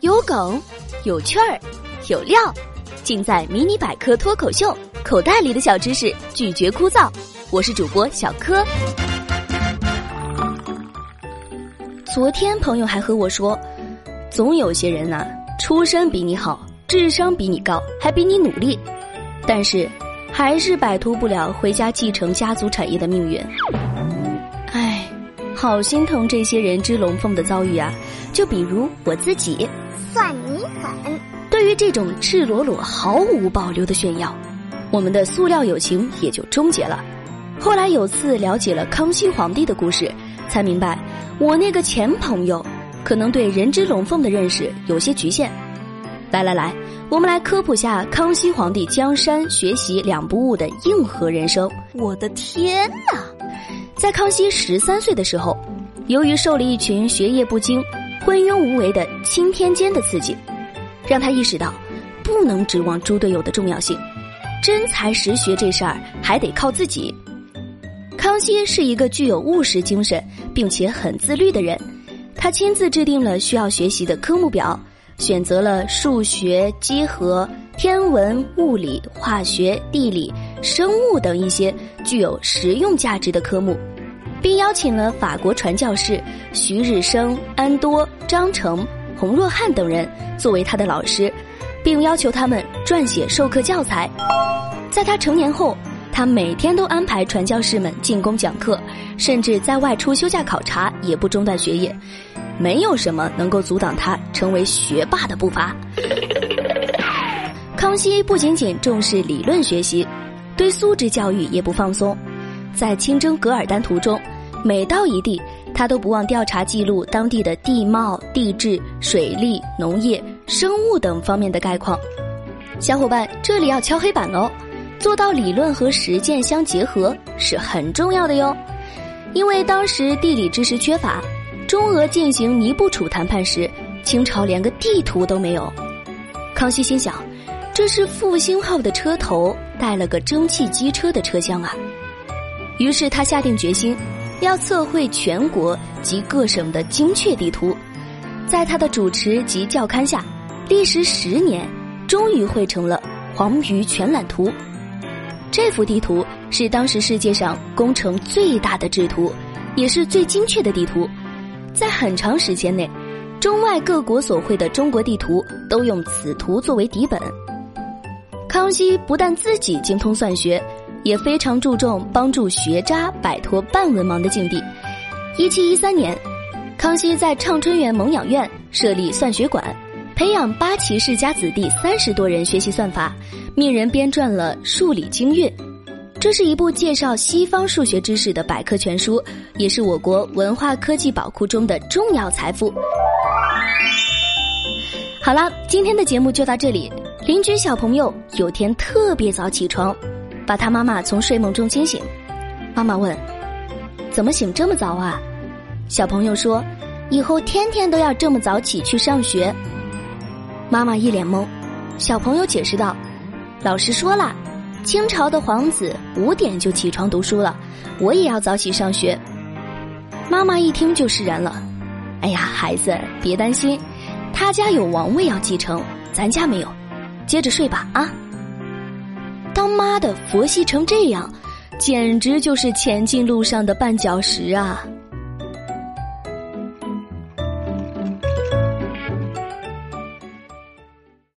有梗，有趣儿，有料，尽在《迷你百科脱口秀》。口袋里的小知识，拒绝枯燥。我是主播小柯。昨天朋友还和我说，总有些人呐，出身比你好，智商比你高，还比你努力，但是还是摆脱不了回家继承家族产业的命运。唉，好心疼这些人之龙凤的遭遇啊！就比如我自己，算你狠。对于这种赤裸裸、毫无保留的炫耀。我们的塑料友情也就终结了。后来有次了解了康熙皇帝的故事，才明白我那个前朋友可能对人之龙凤的认识有些局限。来来来，我们来科普下康熙皇帝江山学习两不误的硬核人生。我的天哪！在康熙十三岁的时候，由于受了一群学业不精、昏庸无为的钦天监的刺激，让他意识到不能指望猪队友的重要性。真才实学这事儿还得靠自己。康熙是一个具有务实精神并且很自律的人，他亲自制定了需要学习的科目表，选择了数学、几何、天文、物理、化学、地理、生物等一些具有实用价值的科目，并邀请了法国传教士徐日升、安多、张成、洪若汉等人作为他的老师。并要求他们撰写授课教材。在他成年后，他每天都安排传教士们进宫讲课，甚至在外出休假考察，也不中断学业。没有什么能够阻挡他成为学霸的步伐。康熙不仅仅重视理论学习，对素质教育也不放松。在清征噶尔丹途中，每到一地，他都不忘调查记录当地的地貌、地质、水利、农业。生物等方面的概况，小伙伴这里要敲黑板哦，做到理论和实践相结合是很重要的哟。因为当时地理知识缺乏，中俄进行尼布楚谈判时，清朝连个地图都没有。康熙心想，这是复兴号的车头带了个蒸汽机车的车厢啊。于是他下定决心，要测绘全国及各省的精确地图，在他的主持及教刊下。历时十年，终于绘成了《黄鱼全览图》。这幅地图是当时世界上工程最大的制图，也是最精确的地图。在很长时间内，中外各国所绘的中国地图都用此图作为底本。康熙不但自己精通算学，也非常注重帮助学渣摆脱半文盲的境地。一七一三年，康熙在畅春园蒙养院设立算学馆。培养八旗世家子弟三十多人学习算法，命人编撰了《数理经运》，这是一部介绍西方数学知识的百科全书，也是我国文化科技宝库中的重要财富。好了，今天的节目就到这里。邻居小朋友有天特别早起床，把他妈妈从睡梦中惊醒。妈妈问：“怎么醒这么早啊？”小朋友说：“以后天天都要这么早起去上学。”妈妈一脸懵，小朋友解释道：“老师说了，清朝的皇子五点就起床读书了，我也要早起上学。”妈妈一听就释然了：“哎呀，孩子别担心，他家有王位要继承，咱家没有，接着睡吧啊。”当妈的佛系成这样，简直就是前进路上的绊脚石啊！